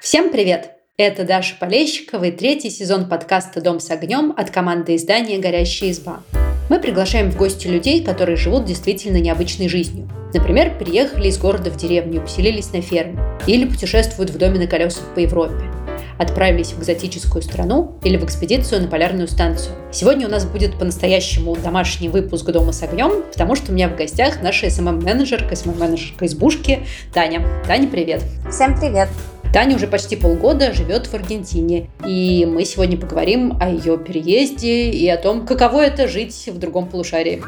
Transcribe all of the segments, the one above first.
Всем привет! Это Даша Полещикова и третий сезон подкаста «Дом с огнем» от команды издания «Горящая изба». Мы приглашаем в гости людей, которые живут действительно необычной жизнью. Например, переехали из города в деревню, поселились на ферме. Или путешествуют в доме на колесах по Европе отправились в экзотическую страну или в экспедицию на полярную станцию. Сегодня у нас будет по-настоящему домашний выпуск «Дома с огнем», потому что у меня в гостях наша СММ-менеджерка, СММ-менеджерка избушки Таня. Таня, привет! Всем привет! Таня уже почти полгода живет в Аргентине, и мы сегодня поговорим о ее переезде и о том, каково это жить в другом полушарии.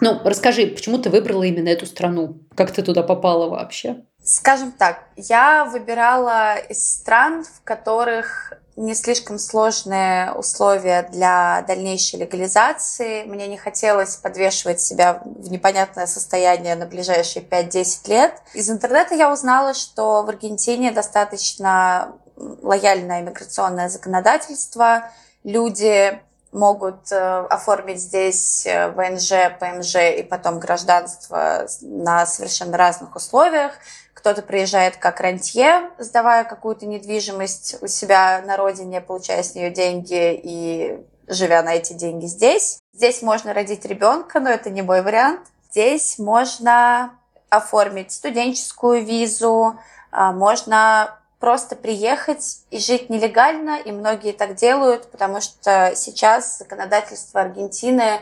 Ну, расскажи, почему ты выбрала именно эту страну? Как ты туда попала вообще? Скажем так, я выбирала из стран, в которых не слишком сложные условия для дальнейшей легализации. Мне не хотелось подвешивать себя в непонятное состояние на ближайшие 5-10 лет. Из интернета я узнала, что в Аргентине достаточно лояльное иммиграционное законодательство. Люди могут э, оформить здесь э, ВНЖ, ПМЖ и потом гражданство на совершенно разных условиях. Кто-то приезжает как рантье, сдавая какую-то недвижимость у себя на родине, получая с нее деньги и живя на эти деньги здесь. Здесь можно родить ребенка, но это не мой вариант. Здесь можно оформить студенческую визу, а, можно просто приехать и жить нелегально, и многие так делают, потому что сейчас законодательство Аргентины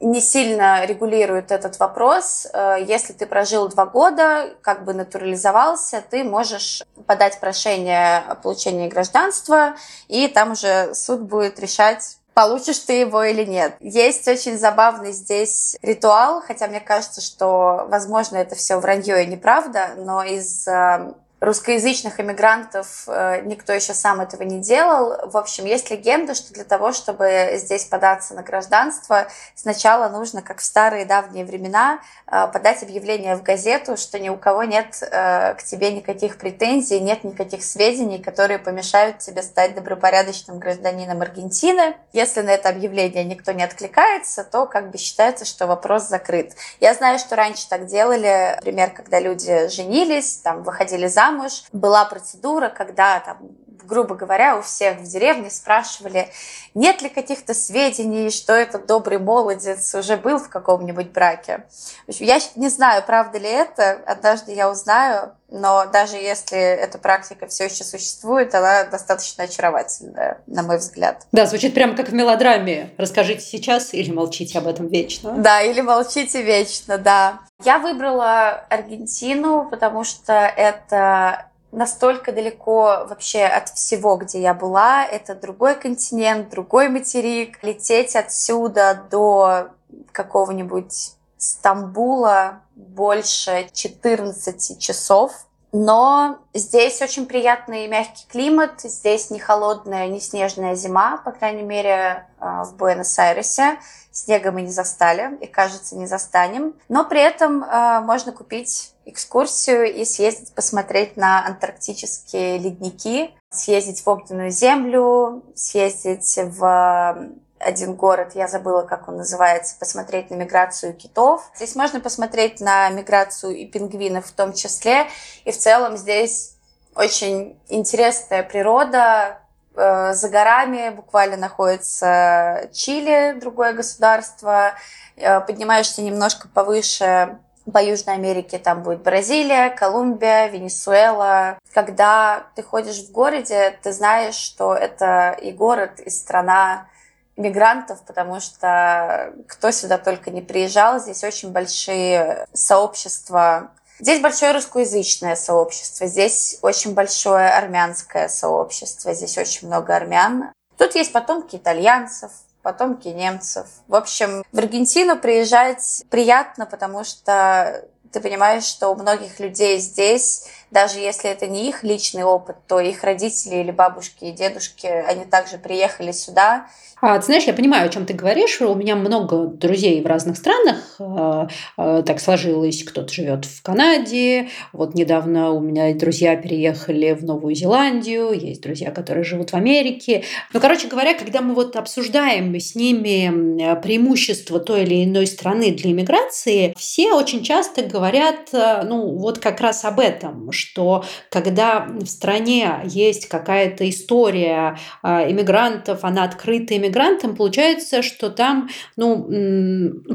не сильно регулирует этот вопрос. Э, если ты прожил два года, как бы натурализовался, ты можешь подать прошение о получении гражданства, и там уже суд будет решать, получишь ты его или нет. Есть очень забавный здесь ритуал, хотя мне кажется, что, возможно, это все вранье и неправда, но из э, русскоязычных иммигрантов э, никто еще сам этого не делал. В общем, есть легенда, что для того, чтобы здесь податься на гражданство, сначала нужно, как в старые давние времена, э, подать объявление в газету, что ни у кого нет э, к тебе никаких претензий, нет никаких сведений, которые помешают тебе стать добропорядочным гражданином Аргентины. Если на это объявление никто не откликается, то как бы считается, что вопрос закрыт. Я знаю, что раньше так делали, например, когда люди женились, там выходили замуж, замуж. Была процедура, когда там грубо говоря, у всех в деревне спрашивали, нет ли каких-то сведений, что этот добрый молодец уже был в каком-нибудь браке. Я не знаю, правда ли это, однажды я узнаю, но даже если эта практика все еще существует, она достаточно очаровательная, на мой взгляд. Да, звучит прямо как в мелодраме. Расскажите сейчас или молчите об этом вечно. Да, или молчите вечно, да. Я выбрала Аргентину, потому что это настолько далеко вообще от всего, где я была. Это другой континент, другой материк. Лететь отсюда до какого-нибудь Стамбула больше 14 часов. Но здесь очень приятный и мягкий климат. Здесь не холодная, не снежная зима, по крайней мере, а, в Буэнос-Айресе. Снега мы не застали и, кажется, не застанем. Но при этом а, можно купить экскурсию и съездить посмотреть на антарктические ледники, съездить в огненную землю, съездить в один город, я забыла, как он называется, посмотреть на миграцию китов. Здесь можно посмотреть на миграцию и пингвинов в том числе. И в целом здесь очень интересная природа. Э, за горами буквально находится Чили, другое государство. Э, поднимаешься немножко повыше по Южной Америке там будет Бразилия, Колумбия, Венесуэла. Когда ты ходишь в городе, ты знаешь, что это и город, и страна мигрантов, потому что кто сюда только не приезжал, здесь очень большие сообщества. Здесь большое русскоязычное сообщество, здесь очень большое армянское сообщество, здесь очень много армян. Тут есть потомки итальянцев, потомки немцев. В общем, в Аргентину приезжать приятно, потому что ты понимаешь, что у многих людей здесь, даже если это не их личный опыт, то их родители или бабушки и дедушки, они также приехали сюда, а, ты знаешь, я понимаю, о чем ты говоришь. У меня много друзей в разных странах. А, а, так сложилось, кто-то живет в Канаде. Вот недавно у меня друзья переехали в Новую Зеландию. Есть друзья, которые живут в Америке. Ну, короче говоря, когда мы вот обсуждаем с ними преимущества той или иной страны для иммиграции, все очень часто говорят, ну, вот как раз об этом, что когда в стране есть какая-то история иммигрантов, она открытая мигрантам, получается, что там ну,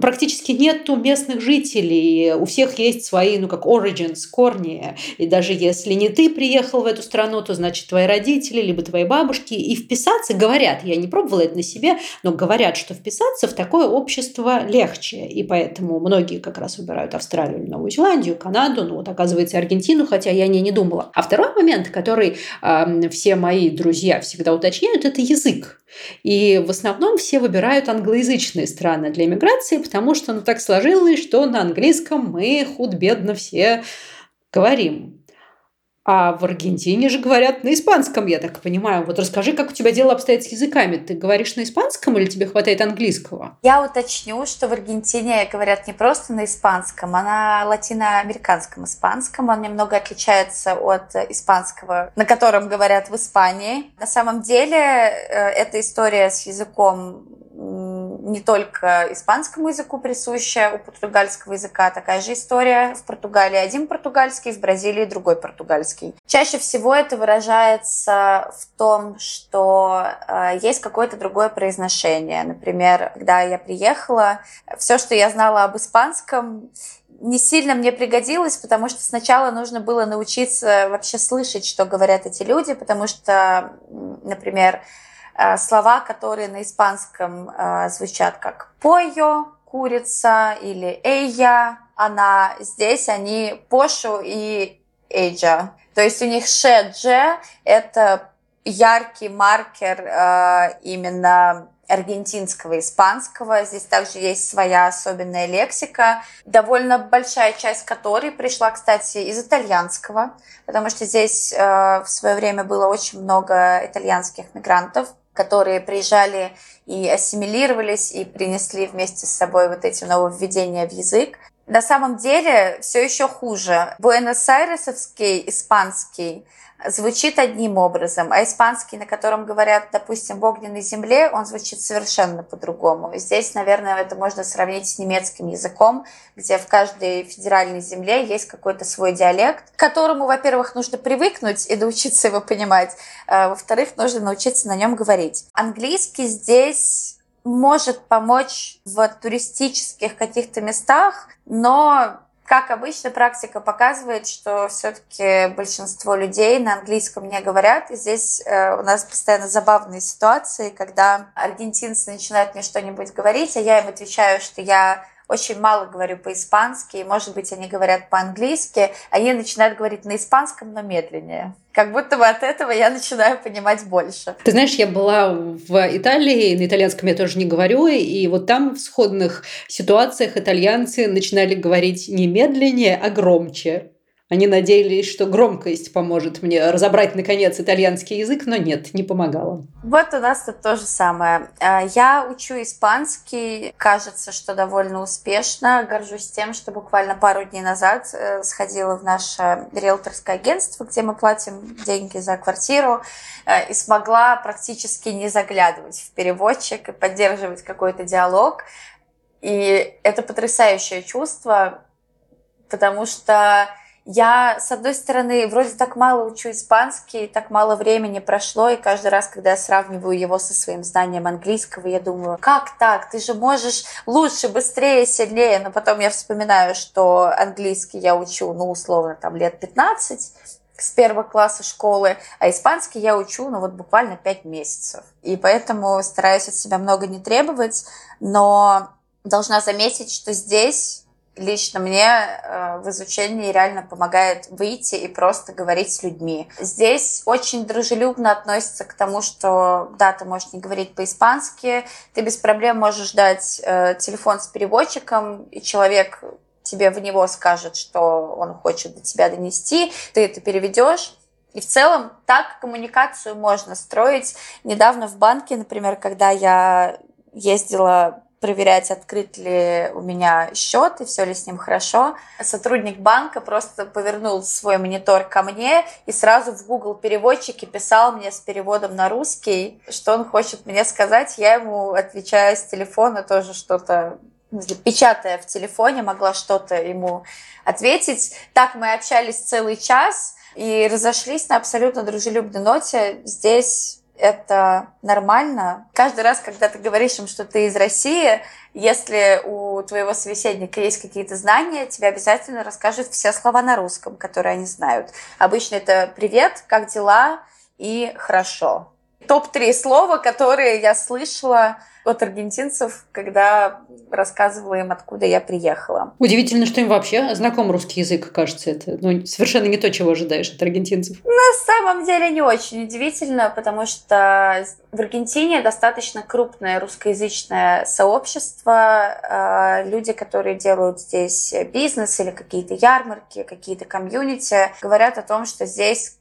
практически нету местных жителей. У всех есть свои, ну, как origins, корни. И даже если не ты приехал в эту страну, то значит твои родители, либо твои бабушки. И вписаться, говорят, я не пробовала это на себе, но говорят, что вписаться в такое общество легче. И поэтому многие как раз выбирают Австралию или Новую Зеландию, Канаду, ну вот оказывается Аргентину, хотя я не, не думала. А второй момент, который э, все мои друзья всегда уточняют, это язык. И в основном все выбирают англоязычные страны для иммиграции, потому что ну, так сложилось, что на английском мы худ-бедно все говорим. А в Аргентине же говорят на испанском, я так понимаю. Вот расскажи, как у тебя дело обстоит с языками. Ты говоришь на испанском или тебе хватает английского? Я уточню, что в Аргентине говорят не просто на испанском, а на латиноамериканском испанском. Он немного отличается от испанского, на котором говорят в Испании. На самом деле, э, эта история с языком не только испанскому языку присуща, у португальского языка такая же история. В Португалии один португальский, в Бразилии другой португальский. Чаще всего это выражается в том, что э, есть какое-то другое произношение. Например, когда я приехала, все, что я знала об испанском, не сильно мне пригодилось, потому что сначала нужно было научиться вообще слышать, что говорят эти люди, потому что, например, слова, которые на испанском э, звучат как «пойо», «курица» или «эйя», «она». Здесь они «пошу» и «эйджа». То есть у них «шедже» — это яркий маркер э, именно аргентинского, испанского. Здесь также есть своя особенная лексика, довольно большая часть которой пришла, кстати, из итальянского, потому что здесь в свое время было очень много итальянских мигрантов которые приезжали и ассимилировались, и принесли вместе с собой вот эти нововведения в язык. На самом деле все еще хуже. Буэнос-Айресовский испанский звучит одним образом, а испанский, на котором говорят, допустим, в огненной земле, он звучит совершенно по-другому. Здесь, наверное, это можно сравнить с немецким языком, где в каждой федеральной земле есть какой-то свой диалект, к которому, во-первых, нужно привыкнуть и научиться его понимать, а, во-вторых, нужно научиться на нем говорить. Английский здесь может помочь в туристических каких-то местах, но как обычно, практика показывает, что все-таки большинство людей на английском не говорят. И здесь э, у нас постоянно забавные ситуации, когда аргентинцы начинают мне что-нибудь говорить, а я им отвечаю, что я очень мало говорю по-испански, и, может быть, они говорят по-английски, они начинают говорить на испанском, но медленнее. Как будто бы от этого я начинаю понимать больше. Ты знаешь, я была в Италии, на итальянском я тоже не говорю, и вот там в сходных ситуациях итальянцы начинали говорить не медленнее, а громче. Они надеялись, что громкость поможет мне разобрать, наконец, итальянский язык, но нет, не помогало. Вот у нас тут то же самое. А, я учу испанский, кажется, что довольно успешно. Горжусь тем, что буквально пару дней назад э, сходила в наше риэлторское агентство, где мы платим деньги за квартиру, э, и смогла практически не заглядывать в переводчик и поддерживать какой-то диалог. И это потрясающее чувство, потому что я, с одной стороны, вроде так мало учу испанский, так мало времени прошло, и каждый раз, когда я сравниваю его со своим знанием английского, я думаю, как так? Ты же можешь лучше, быстрее, сильнее. Но потом я вспоминаю, что английский я учу, ну, условно, там, лет 15, с первого класса школы, а испанский я учу, ну, вот буквально 5 месяцев. И поэтому стараюсь от себя много не требовать, но должна заметить, что здесь лично мне э, в изучении реально помогает выйти и просто говорить с людьми. Здесь очень дружелюбно относятся к тому, что да, ты можешь не говорить по-испански, ты без проблем можешь дать э, телефон с переводчиком, и человек тебе в него скажет, что он хочет до тебя донести, ты это переведешь, и в целом так коммуникацию можно строить. Недавно в банке, например, когда я ездила проверять, открыт ли у меня счет и все ли с ним хорошо. Сотрудник банка просто повернул свой монитор ко мне и сразу в Google переводчике писал мне с переводом на русский, что он хочет мне сказать. Я ему отвечаю с телефона тоже что-то печатая в телефоне, могла что-то ему ответить. Так мы общались целый час и разошлись на абсолютно дружелюбной ноте. Здесь это нормально. Каждый раз, когда ты говоришь им, что ты из России, если у твоего собеседника есть какие-то знания, тебе обязательно расскажут все слова на русском, которые они знают. Обычно это «привет», «как дела» и «хорошо». Топ-3 слова, которые я слышала от аргентинцев, когда рассказывала им, откуда я приехала. Удивительно, что им вообще знаком русский язык, кажется. Это ну, совершенно не то, чего ожидаешь от аргентинцев. На самом деле не очень удивительно, потому что в Аргентине достаточно крупное русскоязычное сообщество. А, люди, которые делают здесь бизнес или какие-то ярмарки, какие-то комьюнити, говорят о том, что здесь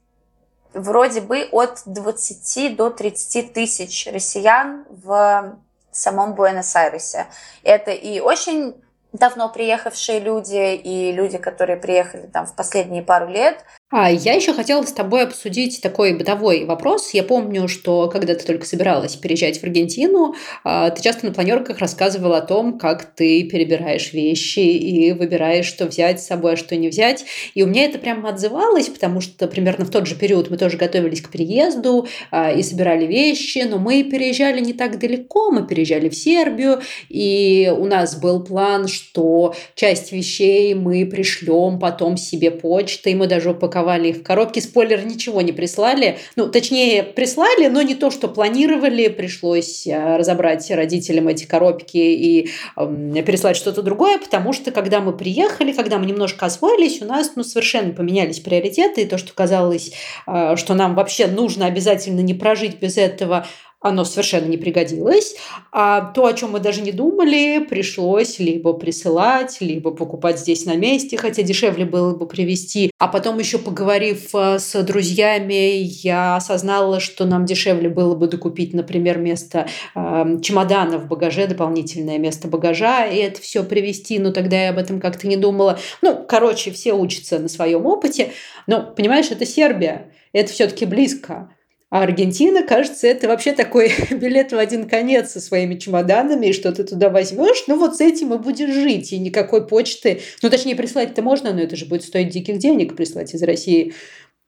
вроде бы от 20 до 30 тысяч россиян в самом Буэнос-Айресе. Это и очень давно приехавшие люди, и люди, которые приехали там в последние пару лет, а я еще хотела с тобой обсудить такой бытовой вопрос. Я помню, что когда ты только собиралась переезжать в Аргентину, а, ты часто на планерках рассказывала о том, как ты перебираешь вещи и выбираешь, что взять с собой, а что не взять. И у меня это прямо отзывалось, потому что примерно в тот же период мы тоже готовились к переезду а, и собирали вещи, но мы переезжали не так далеко, мы переезжали в Сербию, и у нас был план, что часть вещей мы пришлем потом себе почтой, мы даже упаковали упаковали их в коробки. Спойлер, ничего не прислали. Ну, точнее, прислали, но не то, что планировали. Пришлось э, разобрать родителям эти коробки и э, переслать что-то другое, потому что, когда мы приехали, когда мы немножко освоились, у нас ну, совершенно поменялись приоритеты. И то, что казалось, э, что нам вообще нужно обязательно не прожить без этого, оно совершенно не пригодилось. А то, о чем мы даже не думали, пришлось либо присылать, либо покупать здесь на месте, хотя дешевле было бы привезти. А потом еще поговорив э, с друзьями, я осознала, что нам дешевле было бы докупить, например, место э, чемодана в багаже, дополнительное место багажа, и это все привезти. Но тогда я об этом как-то не думала. Ну, короче, все учатся на своем опыте. Но, понимаешь, это Сербия. Это все-таки близко. А Аргентина, кажется, это вообще такой билет в один конец со своими чемоданами, и что ты туда возьмешь, ну вот с этим и будешь жить, и никакой почты, ну точнее прислать-то можно, но это же будет стоить диких денег прислать из России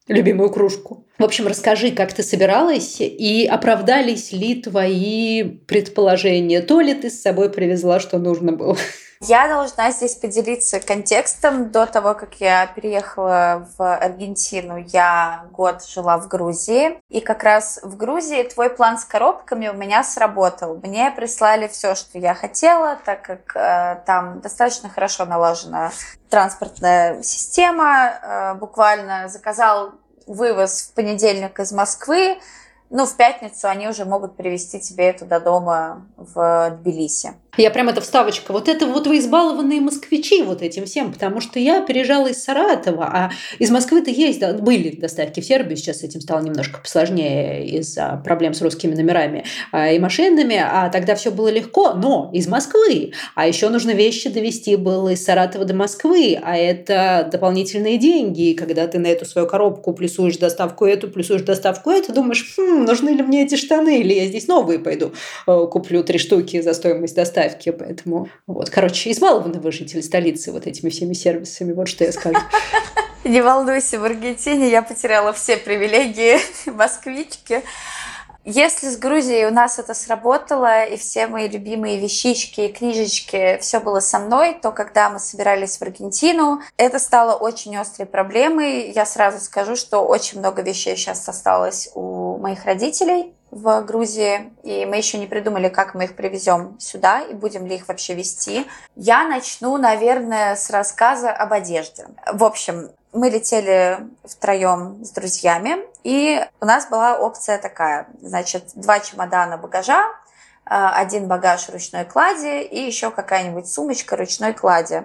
любимую кружку. В общем, расскажи, как ты собиралась и оправдались ли твои предположения, то ли ты с собой привезла, что нужно было. Я должна здесь поделиться контекстом. До того, как я переехала в Аргентину, я год жила в Грузии. И как раз в Грузии твой план с коробками у меня сработал. Мне прислали все, что я хотела, так как э, там достаточно хорошо налажена транспортная система. Э, буквально заказал вывоз в понедельник из Москвы. Ну, в пятницу они уже могут привезти тебе это до дома в Тбилиси. Я прям это вставочка. Вот это вот вы избалованные москвичи вот этим всем, потому что я переезжала из Саратова, а из Москвы-то есть, были доставки в Сербию, сейчас с этим стало немножко посложнее из-за проблем с русскими номерами а, и машинами, а тогда все было легко, но из Москвы. А еще нужно вещи довести было из Саратова до Москвы, а это дополнительные деньги. И когда ты на эту свою коробку плюсуешь доставку эту, плюсуешь доставку эту, думаешь, хм, нужны ли мне эти штаны, или я здесь новые пойду э, куплю три штуки за стоимость доставки доставки, поэтому вот, короче, избалованы вы жители столицы вот этими всеми сервисами, вот что я скажу. Не волнуйся, в Аргентине я потеряла все привилегии москвички. Если с Грузией у нас это сработало, и все мои любимые вещички и книжечки, все было со мной, то когда мы собирались в Аргентину, это стало очень острой проблемой. Я сразу скажу, что очень много вещей сейчас осталось у моих родителей в Грузии, и мы еще не придумали, как мы их привезем сюда и будем ли их вообще вести. Я начну, наверное, с рассказа об одежде. В общем, мы летели втроем с друзьями, и у нас была опция такая, значит, два чемодана багажа, а, один багаж ручной клади и еще какая-нибудь сумочка ручной клади.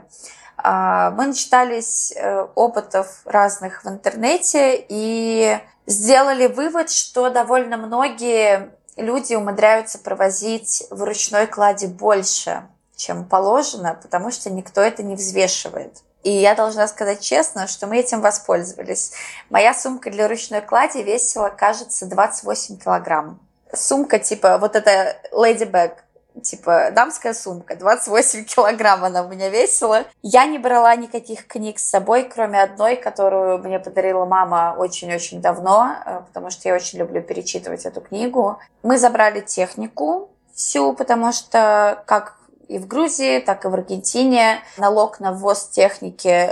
А, мы начитались э, опытов разных в интернете и сделали вывод, что довольно многие люди умудряются провозить в ручной кладе больше, чем положено, потому что никто это не взвешивает. И я должна сказать честно, что мы этим воспользовались. Моя сумка для ручной клади весила, кажется, 28 килограмм. Сумка типа вот эта Bag, типа дамская сумка, 28 килограмм она у меня весила. Я не брала никаких книг с собой, кроме одной, которую мне подарила мама очень-очень давно, э, потому что я очень люблю перечитывать эту книгу. Мы забрали технику всю, потому что как и в Грузии, так и в Аргентине налог на ввоз техники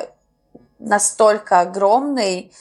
настолько огромный,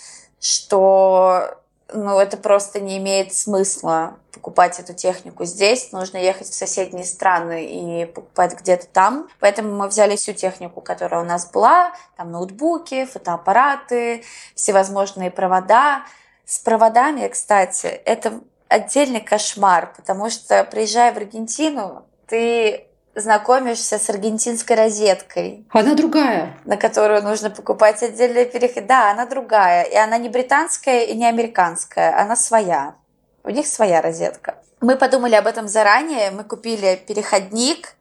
что ну, это просто не имеет смысла покупать эту технику здесь. Нужно ехать в соседние страны и покупать где-то там. Поэтому мы взяли всю технику, которая у нас была. Там ноутбуки, фотоаппараты, всевозможные провода. С проводами, кстати, это отдельный кошмар, потому что, приезжая в Аргентину, ты знакомишься с аргентинской розеткой. Она другая. На которую нужно покупать отдельный переход. Да, она другая. И она не британская и не американская. Она своя. У них своя розетка. Мы подумали об этом заранее. Мы купили переходник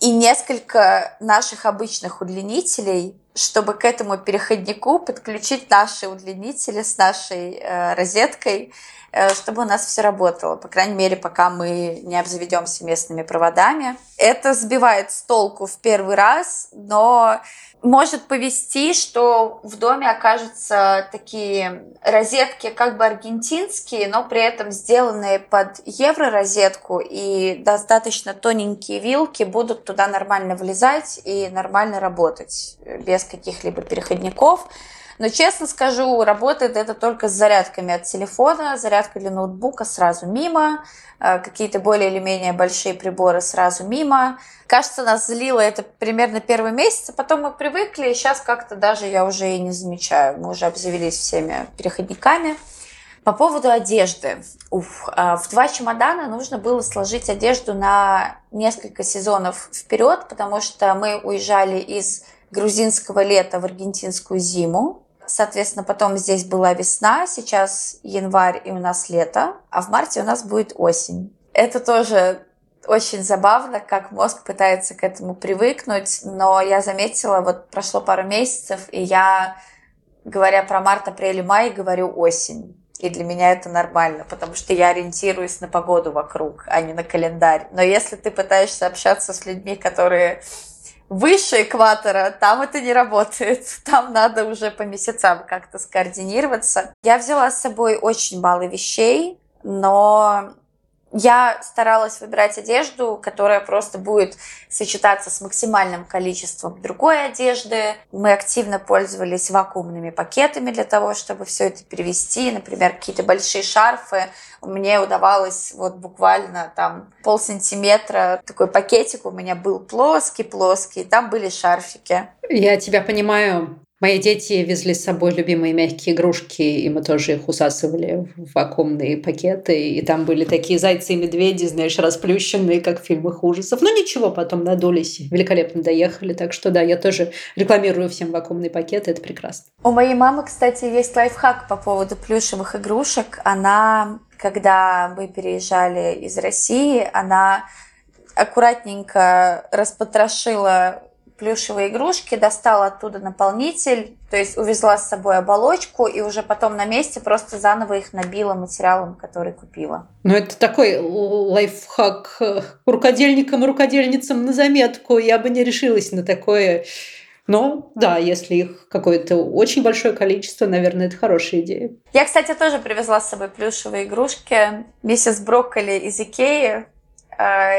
и несколько наших обычных удлинителей, чтобы к этому переходнику подключить наши удлинители с нашей э, розеткой Э, чтобы у нас все работало, по крайней мере, пока мы не обзаведемся местными проводами. Это сбивает с толку в первый раз, но может повести, что в доме окажутся такие розетки как бы аргентинские, но при этом сделанные под евро-розетку, и достаточно тоненькие вилки будут туда нормально влезать и нормально работать без каких-либо переходников. Но честно скажу, работает это только с зарядками от телефона, зарядка для ноутбука сразу мимо, э, какие-то более или менее большие приборы сразу мимо. Кажется, нас злило это примерно первый месяц, а потом мы привыкли, и сейчас как-то даже я уже и не замечаю. Мы уже обзавелись всеми переходниками. По поводу одежды. Уф, э, в два чемодана нужно было сложить одежду на несколько сезонов вперед, потому что мы уезжали из грузинского лета в аргентинскую зиму. Соответственно, потом здесь была весна, сейчас январь и у нас лето, а в марте у нас будет осень. Это тоже очень забавно, как мозг пытается к этому привыкнуть, но я заметила, вот прошло пару месяцев, и я, говоря про март, апрель и май, говорю осень. И для меня это нормально, потому что я ориентируюсь на погоду вокруг, а не на календарь. Но если ты пытаешься общаться с людьми, которые выше экватора, там это не работает. Там надо уже по месяцам как-то скоординироваться. Я взяла с собой очень мало вещей, но я старалась выбирать одежду, которая просто будет сочетаться с максимальным количеством другой одежды. Мы активно пользовались вакуумными пакетами для того, чтобы все это перевести. Например, какие-то большие шарфы. Мне удавалось вот буквально там пол сантиметра такой пакетик у меня был плоский-плоский, там были шарфики. Я тебя понимаю. Мои дети везли с собой любимые мягкие игрушки, и мы тоже их усасывали в вакуумные пакеты. И там были такие зайцы и медведи, знаешь, расплющенные, как в фильмах ужасов. Но ничего, потом надулись, великолепно доехали. Так что да, я тоже рекламирую всем вакуумные пакеты, это прекрасно. У моей мамы, кстати, есть лайфхак по поводу плюшевых игрушек. Она, когда мы переезжали из России, она аккуратненько распотрошила плюшевые игрушки, достала оттуда наполнитель, то есть увезла с собой оболочку и уже потом на месте просто заново их набила материалом, который купила. Ну, это такой лайфхак рукодельникам и рукодельницам на заметку. Я бы не решилась на такое. Но да, если их какое-то очень большое количество, наверное, это хорошая идея. Я, кстати, тоже привезла с собой плюшевые игрушки. Миссис Брокколи из Икеи э,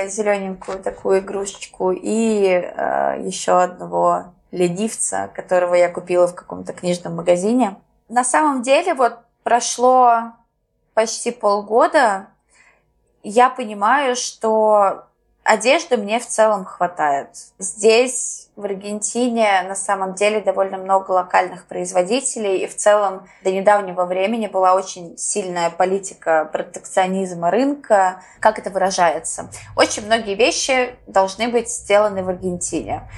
зелененькую такую игрушечку и э, еще одного ленивца, которого я купила в каком-то книжном магазине. На самом деле вот прошло почти полгода, я понимаю, что одежды мне в целом хватает. Здесь в Аргентине на самом деле довольно много локальных производителей, и в целом до недавнего времени была очень сильная политика протекционизма рынка. Как это выражается? Очень многие вещи должны быть сделаны в Аргентине.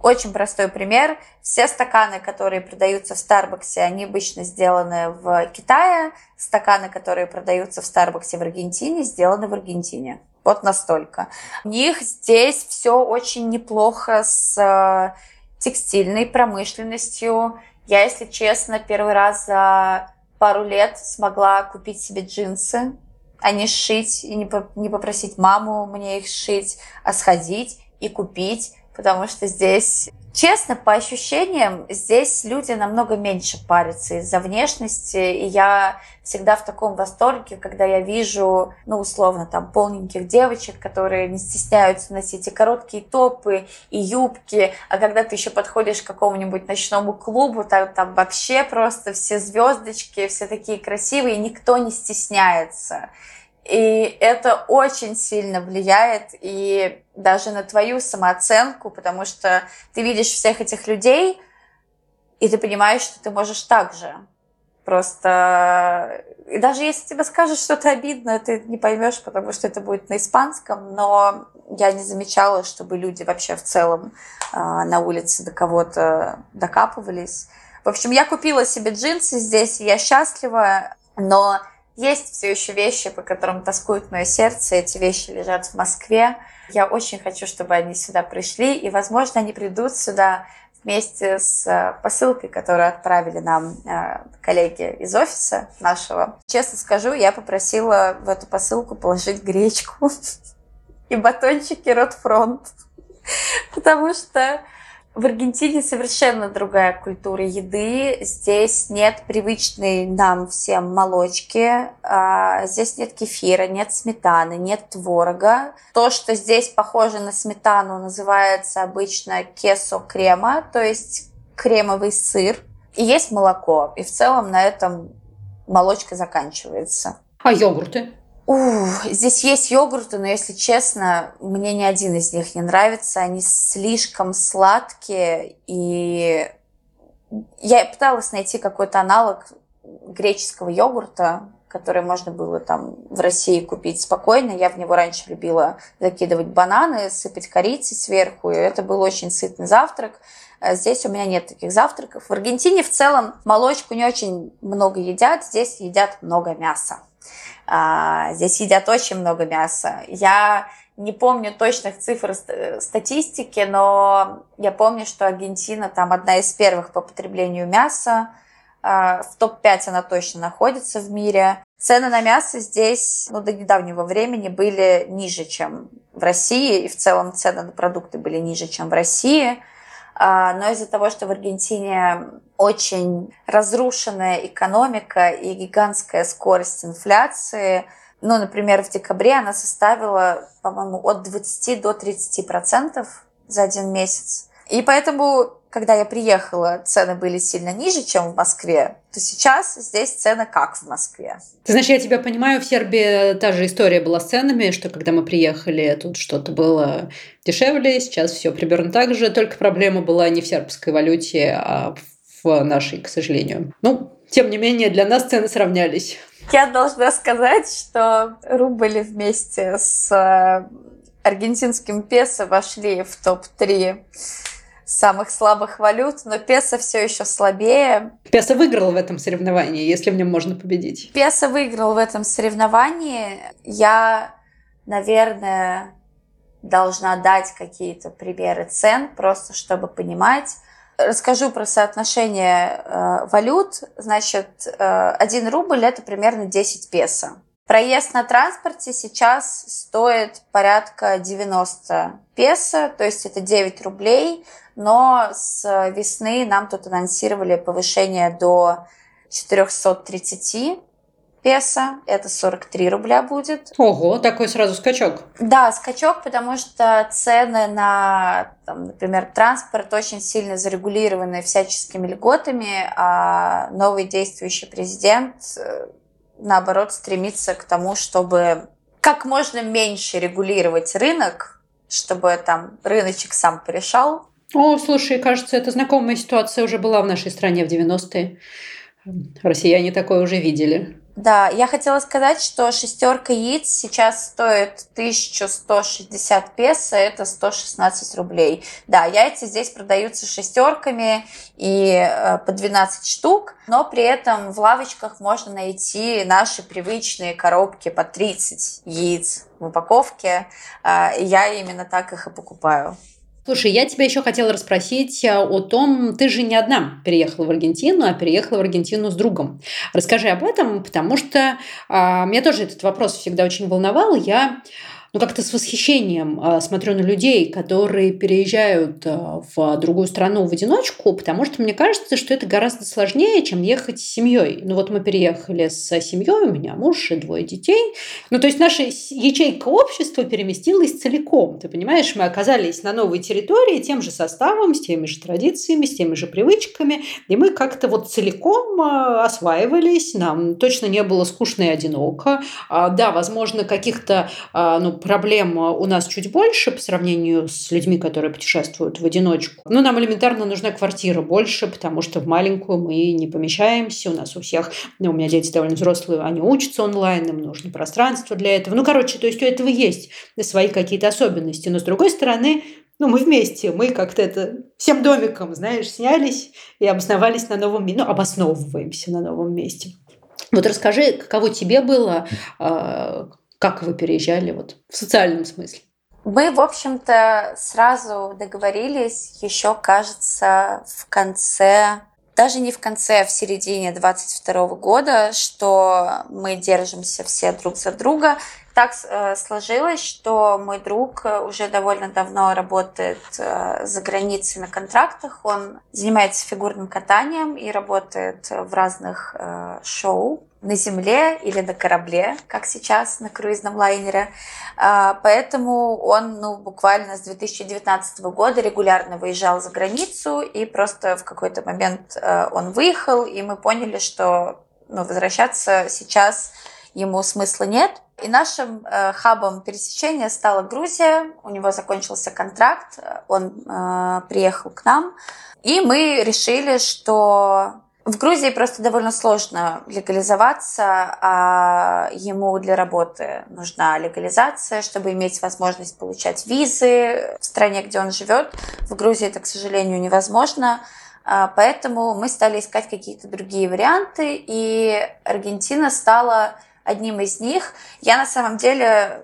Очень простой пример. Все стаканы, которые продаются в Старбаксе, они обычно сделаны в Китае. Стаканы, которые продаются в Старбаксе в Аргентине, сделаны в Аргентине. Вот настолько. У них здесь все очень неплохо с э, текстильной промышленностью. Я, если честно, первый раз за пару лет смогла купить себе джинсы, а не сшить и не попросить маму мне их сшить, а сходить и купить потому что здесь, честно, по ощущениям, здесь люди намного меньше парятся из-за внешности, и я всегда в таком восторге, когда я вижу, ну, условно, там, полненьких девочек, которые не стесняются носить и короткие топы, и юбки, а когда ты еще подходишь к какому-нибудь ночному клубу, там, там вообще просто все звездочки, все такие красивые, и никто не стесняется. И это очень сильно влияет и даже на твою самооценку, потому что ты видишь всех этих людей, и ты понимаешь, что ты можешь так же. Просто и даже если тебе скажут что-то обидное, ты не поймешь, потому что это будет на испанском, но я не замечала, чтобы люди вообще в целом э, на улице до кого-то докапывались. В общем, я купила себе джинсы здесь, и я счастлива, но есть все еще вещи, по которым тоскует мое сердце. Эти вещи лежат в Москве. Я очень хочу, чтобы они сюда пришли. И, возможно, они придут сюда вместе с э, посылкой, которую отправили нам э, коллеги из офиса нашего. Честно скажу, я попросила в эту посылку положить гречку и батончики Ротфронт. Потому что в Аргентине совершенно другая культура еды. Здесь нет привычной нам всем молочки, а, здесь нет кефира, нет сметаны, нет творога. То, что здесь похоже на сметану, называется обычно кесо крема, то есть кремовый сыр. И есть молоко. И в целом на этом молочка заканчивается. А йогурты? Ух, здесь есть йогурты, но, если честно, мне ни один из них не нравится. Они слишком сладкие, и я пыталась найти какой-то аналог греческого йогурта, который можно было там в России купить спокойно. Я в него раньше любила закидывать бананы, сыпать корицей сверху, и это был очень сытный завтрак. А здесь у меня нет таких завтраков. В Аргентине в целом молочку не очень много едят, здесь едят много мяса. А, здесь едят очень много мяса. Я не помню точных цифр статистики, но я помню, что Аргентина там одна из первых по потреблению мяса. А, в топ-5 она точно находится в мире. Цены на мясо здесь ну, до недавнего времени были ниже, чем в России, и в целом цены на продукты были ниже, чем в России. А, но из-за того, что в Аргентине очень разрушенная экономика и гигантская скорость инфляции, ну, например, в декабре она составила, по-моему, от 20 до 30 процентов за один месяц. И поэтому когда я приехала, цены были сильно ниже, чем в Москве, то сейчас здесь цены как в Москве. Ты знаешь, я тебя понимаю, в Сербии та же история была с ценами, что когда мы приехали, тут что-то было дешевле, сейчас все примерно так же, только проблема была не в сербской валюте, а в нашей, к сожалению. Ну, тем не менее, для нас цены сравнялись. Я должна сказать, что рубль вместе с э, аргентинским песо вошли в топ-3 самых слабых валют, но песо все еще слабее. Песо выиграл в этом соревновании, если в нем можно победить. Песо выиграл в этом соревновании. Я, наверное, должна дать какие-то примеры цен, просто чтобы понимать. Расскажу про соотношение э, валют. Значит, э, 1 рубль это примерно 10 песо. Проезд на транспорте сейчас стоит порядка 90 песо, то есть это 9 рублей но с весны нам тут анонсировали повышение до 430 песо, это 43 рубля будет. Ого, такой сразу скачок. Да, скачок, потому что цены на, там, например, транспорт очень сильно зарегулированы всяческими льготами, а новый действующий президент, э, наоборот, стремится к тому, чтобы как можно меньше регулировать рынок, чтобы там рыночек сам порешал, о, слушай, кажется, эта знакомая ситуация уже была в нашей стране в 90-е. Россияне такое уже видели. Да, я хотела сказать, что шестерка яиц сейчас стоит 1160 песо, это 116 рублей. Да, яйца здесь продаются шестерками и э, по 12 штук, но при этом в лавочках можно найти наши привычные коробки по 30 яиц в упаковке. Э, я именно так их и покупаю. Слушай, я тебя еще хотела расспросить э, о том, ты же не одна переехала в Аргентину, а переехала в Аргентину с другом. Расскажи об этом, потому что а, меня тоже этот вопрос всегда очень волновал. Я ну, как-то с восхищением а, смотрю на людей, которые переезжают а, в другую страну в одиночку, потому что мне кажется, что это гораздо сложнее, чем ехать с семьей. Ну, вот мы переехали с семьей, у меня муж и двое детей. Ну, то есть наша ячейка общества переместилась целиком. Ты понимаешь, мы оказались на новой территории тем же составом, с теми же традициями, с теми же привычками, и мы как-то вот целиком а, осваивались, нам точно не было скучно и одиноко. Да, возможно, каких-то ну, проблем у нас чуть больше по сравнению с людьми, которые путешествуют в одиночку. Но нам элементарно нужна квартира больше, потому что в маленькую мы не помещаемся. У нас у всех, ну, у меня дети довольно взрослые, они учатся онлайн, им нужно пространство для этого. Ну, короче, то есть у этого есть свои какие-то особенности. Но с другой стороны, ну, мы вместе, мы как-то это всем домиком, знаешь, снялись и обосновались на новом месте, ну, обосновываемся на новом месте. Вот расскажи, каково тебе было, а, как вы переезжали вот в социальном смысле? Мы, в общем-то, сразу договорились, еще, кажется, в конце, даже не в конце, а в середине 22 года, что мы держимся все друг за друга. Так э, сложилось, что мой друг уже довольно давно работает э, за границей на контрактах. Он занимается фигурным катанием и работает в разных э, шоу на земле или на корабле, как сейчас на круизном лайнере. А, поэтому он ну, буквально с 2019 года регулярно выезжал за границу, и просто в какой-то момент э, он выехал, и мы поняли, что ну, возвращаться сейчас ему смысла нет. И нашим э, хабом пересечения стала Грузия. У него закончился контракт, он э, приехал к нам, и мы решили, что в Грузии просто довольно сложно легализоваться, а ему для работы нужна легализация, чтобы иметь возможность получать визы в стране, где он живет. В Грузии это, к сожалению, невозможно. А, поэтому мы стали искать какие-то другие варианты, и Аргентина стала одним из них. Я на самом деле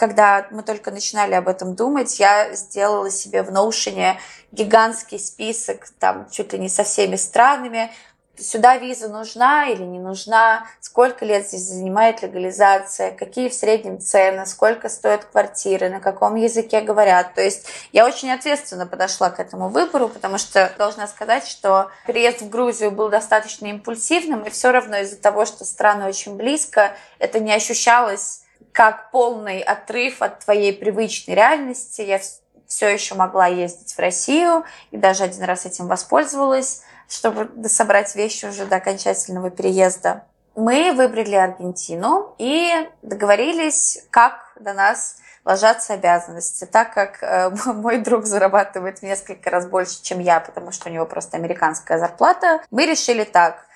когда мы только начинали об этом думать, я сделала себе в Notion гигантский список, там чуть ли не со всеми странами, сюда виза нужна или не нужна, сколько лет здесь занимает легализация, какие в среднем цены, сколько стоят квартиры, на каком языке говорят. То есть я очень ответственно подошла к этому выбору, потому что должна сказать, что переезд в Грузию был достаточно импульсивным, и все равно из-за того, что страны очень близко, это не ощущалось как полный отрыв от твоей привычной реальности. Я все еще могла ездить в Россию и даже один раз этим воспользовалась чтобы собрать вещи уже до окончательного переезда. Мы выбрали Аргентину и договорились, как до нас ложатся обязанности. Так как э, мой друг зарабатывает в несколько раз больше, чем я, потому что у него просто американская зарплата, мы решили так.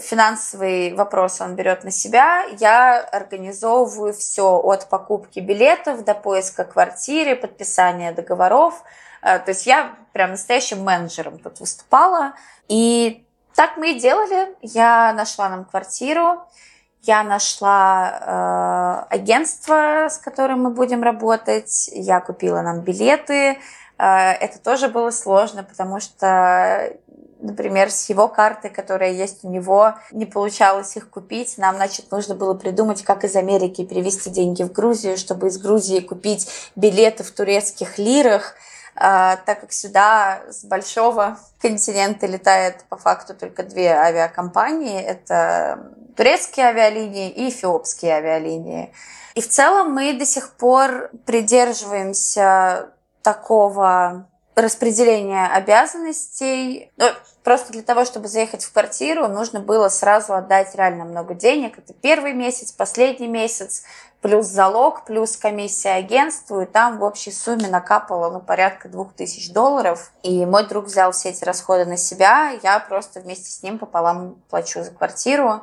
Финансовый вопрос он берет на себя. Я организовываю все от покупки билетов до поиска квартиры, подписания договоров. Э, то есть я прям настоящим менеджером тут выступала. И так мы и делали. Я нашла нам квартиру, я нашла э, агентство, с которым мы будем работать, я купила нам билеты. Э, это тоже было сложно, потому что, например, с его карты, которая есть у него, не получалось их купить. Нам, значит, нужно было придумать, как из Америки перевести деньги в Грузию, чтобы из Грузии купить билеты в турецких лирах. А, так как сюда с большого континента летает по факту только две авиакомпании. Это турецкие авиалинии и эфиопские авиалинии. И в целом мы до сих пор придерживаемся такого распределения обязанностей. Ну, просто для того, чтобы заехать в квартиру, нужно было сразу отдать реально много денег. Это первый месяц, последний месяц плюс залог, плюс комиссия агентству, и там в общей сумме накапало ну, порядка двух тысяч долларов. И мой друг взял все эти расходы на себя, я просто вместе с ним пополам плачу за квартиру.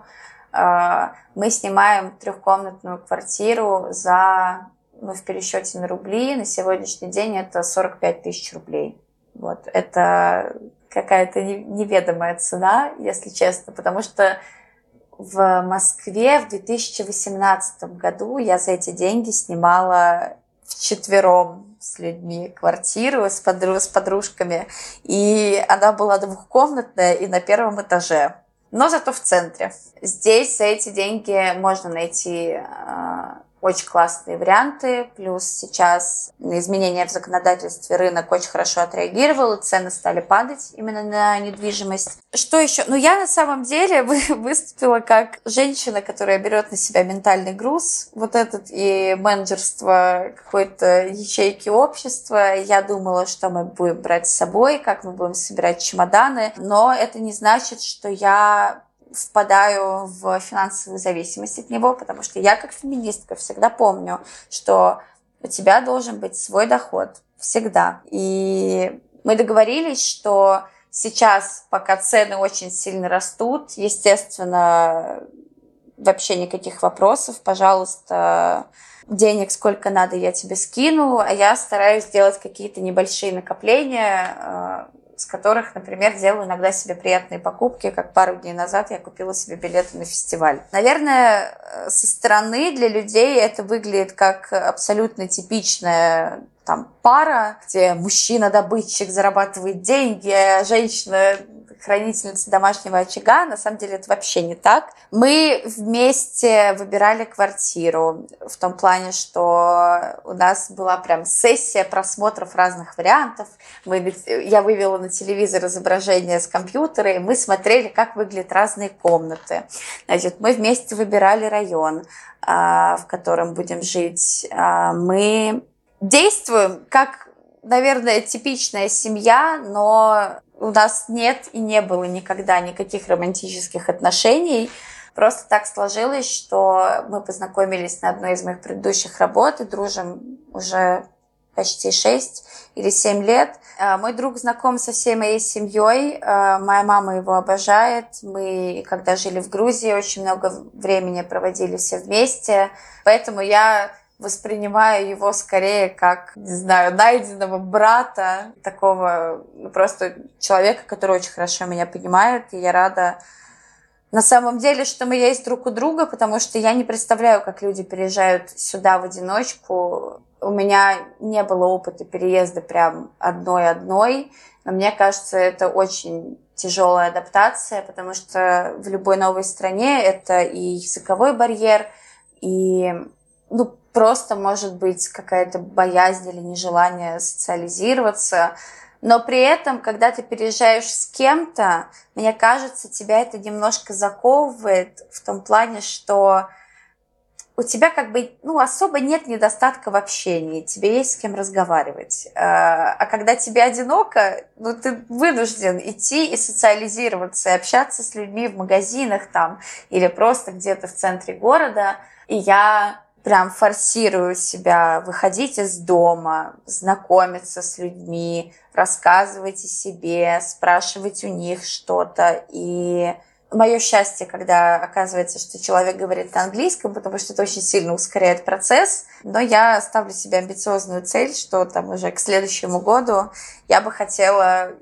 э, мы снимаем трехкомнатную квартиру за, ну, в пересчете на рубли, на сегодняшний день это 45 тысяч рублей. Вот, это какая-то неведомая цена, если честно, потому что в Москве в 2018 году я за эти деньги снимала вчетвером с людьми квартиру с, подру с подружками, и она была двухкомнатная и на первом этаже, но зато в центре. Здесь за эти деньги можно найти э, очень классные варианты. Плюс сейчас на изменения в законодательстве рынок очень хорошо отреагировал, цены стали падать именно на недвижимость. Что еще? Ну, я на самом деле выступила как женщина, которая берет на себя ментальный груз, вот этот и менеджерство какой-то ячейки общества. Я думала, что мы будем брать с собой, как мы будем собирать чемоданы, но это не значит, что я впадаю в финансовую зависимость от него, потому что я как феминистка всегда помню, что у тебя должен быть свой доход всегда. И мы договорились, что сейчас, пока цены очень сильно растут, естественно, вообще никаких вопросов, пожалуйста, денег сколько надо я тебе скину, а я стараюсь сделать какие-то небольшие накопления, с которых, например, делаю иногда себе приятные покупки, как пару дней назад я купила себе билеты на фестиваль. Наверное, э, со стороны для людей это выглядит как абсолютно типичная там пара, где мужчина-добытчик зарабатывает деньги, а женщина хранительница домашнего очага. На самом деле это вообще не так. Мы вместе выбирали квартиру в том плане, что у нас была прям сессия просмотров разных вариантов. Мы, я вывела на телевизор изображение с компьютера, и мы смотрели, как выглядят разные комнаты. Значит, мы вместе выбирали район, а, в котором будем жить. А, мы действуем как наверное, типичная семья, но у нас нет и не было никогда никаких романтических отношений. Просто так сложилось, что мы познакомились на одной из моих предыдущих работ и дружим уже почти 6 или 7 лет. А, мой друг знаком со всей моей семьей. А, моя мама его обожает. Мы, когда жили в Грузии, очень много времени проводили все вместе. Поэтому я воспринимаю его скорее как, не знаю, найденного брата, такого просто человека, который очень хорошо меня понимает, и я рада на самом деле, что мы есть друг у друга, потому что я не представляю, как люди переезжают сюда в одиночку. У меня не было опыта переезда прям одной-одной, но мне кажется, это очень тяжелая адаптация, потому что в любой новой стране это и языковой барьер, и ну, просто может быть какая-то боязнь или нежелание социализироваться. Но при этом, когда ты переезжаешь с кем-то, мне кажется, тебя это немножко заковывает в том плане, что у тебя как бы ну, особо нет недостатка в общении, тебе есть с кем разговаривать. А, а когда тебе одиноко, ну, ты вынужден идти и социализироваться, и общаться с людьми в магазинах там или просто где-то в центре города. И я прям форсирую себя выходить из дома, знакомиться с людьми, рассказывать о себе, спрашивать у них что-то. И мое счастье, когда оказывается, что человек говорит на английском, потому что это очень сильно ускоряет процесс. Но я ставлю себе амбициозную цель, что там уже к следующему году я бы хотела э,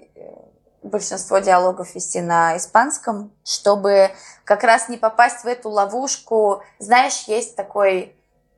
большинство диалогов вести на испанском, чтобы как раз не попасть в эту ловушку. Знаешь, есть такой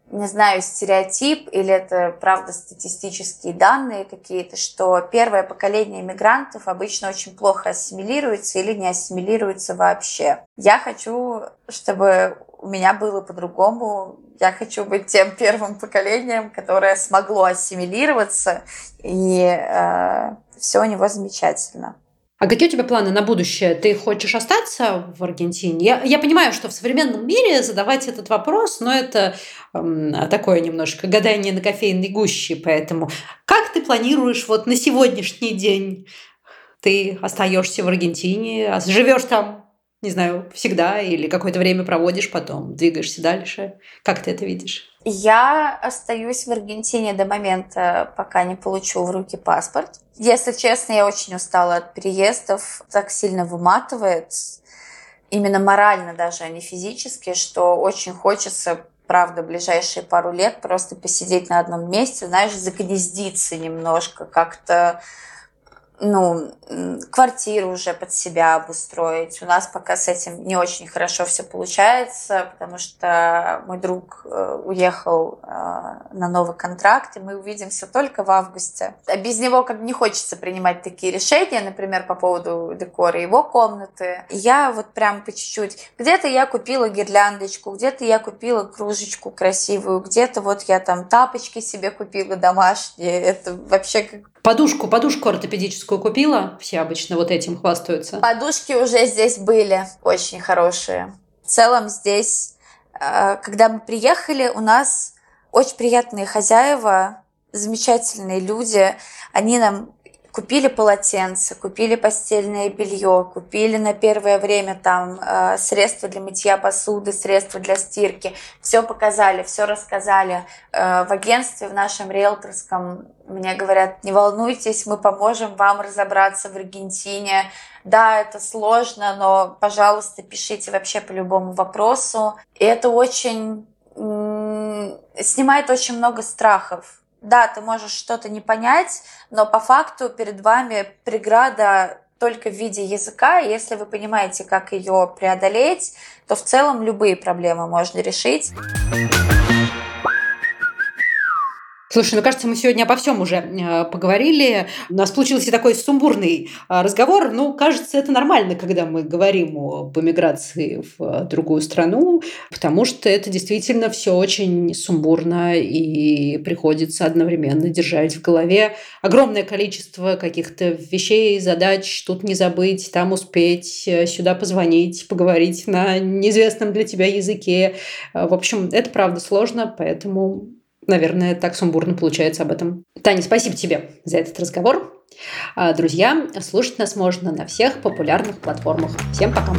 не знаю, стереотип или это, правда, статистические данные какие-то, что первое поколение иммигрантов обычно очень плохо ассимилируется или не ассимилируется вообще. Я хочу, чтобы у меня было по-другому. Я хочу быть тем первым поколением, которое смогло ассимилироваться, и э, все у него замечательно. А какие у тебя планы на будущее? Ты хочешь остаться в Аргентине? Я, я понимаю, что в современном мире задавать этот вопрос, но это эм, такое немножко гадание на кофейной гуще, поэтому как ты планируешь вот на сегодняшний день? Ты остаешься в Аргентине, а живешь там, не знаю, всегда или какое-то время проводишь, потом двигаешься дальше? Как ты это видишь? Я остаюсь в Аргентине до момента, пока не получу в руки паспорт. Если честно, я очень устала от переездов, так сильно выматывает. именно морально даже, а не физически, что очень хочется правда, ближайшие пару лет просто посидеть на одном месте, знаешь, загнездиться немножко, как-то ну, квартиру уже под себя обустроить. У нас пока с этим не очень хорошо все получается, потому что мой друг э, уехал э, на новый контракт, и мы увидимся только в августе. А без него как не хочется принимать такие решения, например, по поводу декора его комнаты. Я вот прям по чуть-чуть. Где-то я купила гирляндочку, где-то я купила кружечку красивую, где-то вот я там тапочки себе купила домашние. Это вообще как Подушку, подушку ортопедическую купила? Все обычно вот этим хвастаются. Подушки уже здесь были очень хорошие. В целом здесь, э, когда мы приехали, у нас очень приятные хозяева, замечательные люди. Они нам купили полотенце, купили постельное белье, купили на первое время там э, средства для мытья посуды, средства для стирки. Все показали, все рассказали. Э, в агентстве в нашем риэлторском мне говорят, не волнуйтесь, мы поможем вам разобраться в Аргентине. Да, это сложно, но, пожалуйста, пишите вообще по любому вопросу. И это очень снимает очень много страхов да, ты можешь что-то не понять, но по факту перед вами преграда только в виде языка, и если вы понимаете, как ее преодолеть, то в целом любые проблемы можно решить. Слушай, ну кажется, мы сегодня обо всем уже э, поговорили. У нас получился такой сумбурный э, разговор. Ну, кажется, это нормально, когда мы говорим об эмиграции в э, другую страну, потому что это действительно все очень сумбурно и приходится одновременно держать в голове огромное количество каких-то вещей, задач. Тут не забыть, там успеть, сюда позвонить, поговорить на неизвестном для тебя языке. В общем, это правда сложно, поэтому Наверное, так сумбурно получается об этом. Таня, спасибо тебе за этот разговор. А, друзья, слушать нас можно на всех популярных платформах. Всем пока!